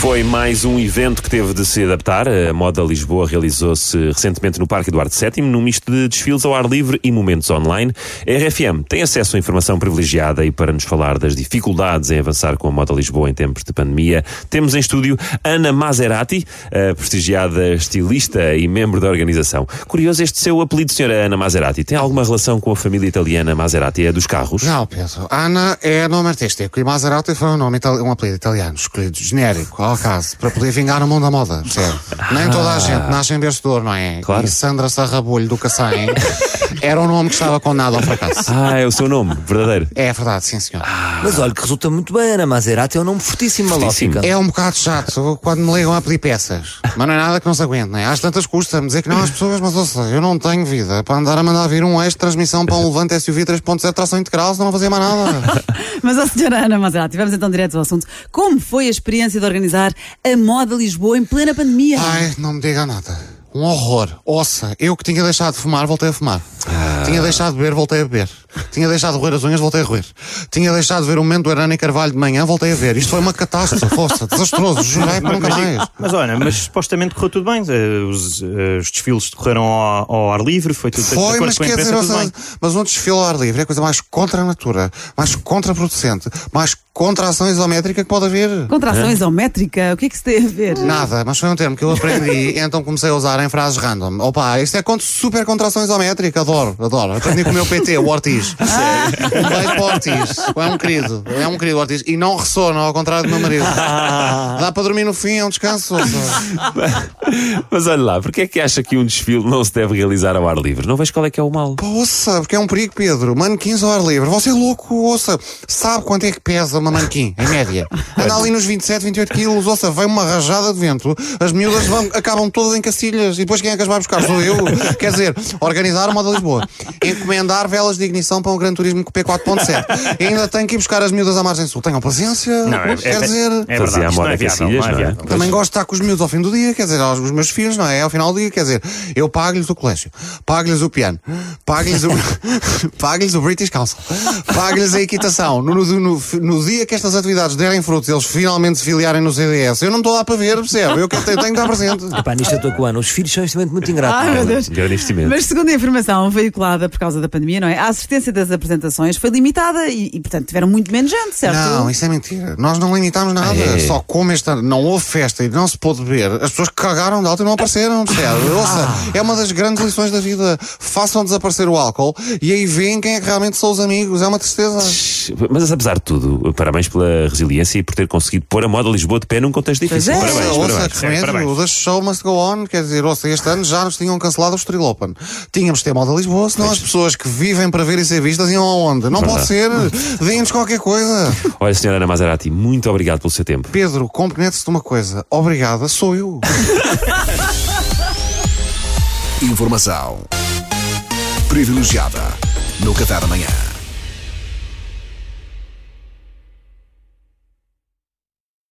Foi mais um evento que teve de se adaptar. A Moda Lisboa realizou-se recentemente no Parque Eduardo VII, num misto de desfiles ao ar livre e momentos online. A RFM tem acesso a informação privilegiada e para nos falar das dificuldades em avançar com a Moda Lisboa em tempos de pandemia, temos em estúdio Ana Maserati, a prestigiada estilista e membro da organização. Curioso este seu apelido, senhora Ana Maserati. Tem alguma relação com a família italiana Maserati? É dos carros? Não, Pedro. Ana é nome artístico e Maserati foi um, nome um apelido italiano, escolhido genérico, ao acaso, para poder vingar o mundo da moda, percebe? Nem toda a gente nasce em berço de ouro, não é? Claro. E Sandra Sarrabulho do Cacém era um nome que estava condenado ao fracasso. Ah, é o seu nome, verdadeiro. É verdade, sim senhor. Mas olha que resulta muito bem, Ana Maserati é um nome fortíssimo, Fortíssimo. É um bocado chato quando me ligam a pedir peças. Mas não é nada que não se aguente, não é? Às tantas custa-me dizer que não às pessoas, mas ouça, eu não tenho vida para andar a mandar vir um eixo de transmissão para um Levante SUV 3.0 tração integral, senão não fazia mais nada. Mas a senhora Ana Maserati, vamos então direto ao assunto. Como foi a experiência de organizar a Moda Lisboa em plena pandemia? Ai, não me diga nada. Um horror. Ouça, eu que tinha deixado de fumar, voltei a fumar. Tinha deixado de beber, voltei a beber. Tinha deixado de roer as unhas, voltei a roer. Tinha deixado de ver o momento do Arana e Carvalho de manhã, voltei a ver. Isto foi uma catástrofe, força, desastroso, jurei para nunca mais. Mas olha, mas supostamente correu tudo bem. eh, Os, eh, os desfiles decorreram ao, ao ar livre, foi tudo de Foi, acordo mas com a quer imprensa, dizer, tudo ouça, bem. mas um desfile ao ar livre é a coisa mais contra a natura, mais contraproducente, mais contra a ação isométrica que pode haver. Contração isométrica, o que é que se tem a ver? Nada, mas foi um termo que eu aprendi e então comecei a usar em frases random. Opa, isto é contra, super contração isométrica, adoro, adoro. Aprendi com o meu PT, o Ortiz. Um beijo para o Ortiz. É um querido, é um querido Ortiz. E não ressona, ao contrário do meu marido. Dá para dormir no fim, é um descanso. Mas olha lá, porque é que acha que um desfile não se deve realizar ao ar livre? Não vejo qual é que é o mal. Ouça, porque é um perigo, Pedro. Manequins ao ar livre. Você é louco, ouça. Sabe quanto é que pesa uma manequim, em média? Anda ali nos 27, 28 quilos. Ouça, vem uma rajada de vento. As miúdas vão, acabam todas em Cacilhas. E depois quem é que as vai buscar? Sou eu. Quer dizer, organizar o moda Lisboa. Encomendar velas de ignição para um Gran Turismo P4.7. E ainda tenho que ir buscar as miúdas à margem sul. Tenham paciência. Não, é, Quer é, dizer... é verdade, isto moda não é viável, não é é? viável. Também gosto de estar com os miúdos ao fim do dia, quer dizer, aos os meus filhos, não é? Ao final do dia, quer dizer, eu pago-lhes o colégio, pago-lhes o piano, pago-lhes o, pago-lhes o British Council, pago-lhes a equitação. No, no, no, no dia que estas atividades derem frutos, eles finalmente se filiarem no CDS, eu não estou lá para ver, percebe? Eu que tenho, que estar presente. Epá, nisto eu estou com o Ana. Os filhos são instrumento muito ingrato. Ai, meu Deus. Grande investimento. Mas segundo a informação veiculada por causa da pandemia, não é? A assistência das apresentações foi limitada e, e, portanto, tiveram muito menos gente, certo? Não, isso é mentira. Nós não limitámos nada. É. Só como este ano não houve festa e não se pôde beber, as pessoas cagaram de alta e não apareceram, percebe? Ouça, é uma das grandes lições da vida. Façam desaparecer o álcool e aí veem quem é que realmente são os amigos. É uma tristeza. Mas apesar de tudo, parabéns pela resiliência e por ter conseguido pôr a moda Lisboa de pé num contexto difícil. Pois é. Parabéns, ouça, parabéns. que remédio, parabéns. the show must go on. Quer dizer, ouça, este ano já nos tinham cancelado o Estoril Open. Tínhamos de ter moda Lisboa, senão as pessoas que vivem para ver e ser vistas iam aonde? Não pode ser. Deem-nos qualquer coisa. Olha, senhora Ana Maserati, muito obrigado pelo seu tempo. Pedro, compromete-se de uma coisa. Obrigada, sou eu. Informação privilegiada no Café da manhã.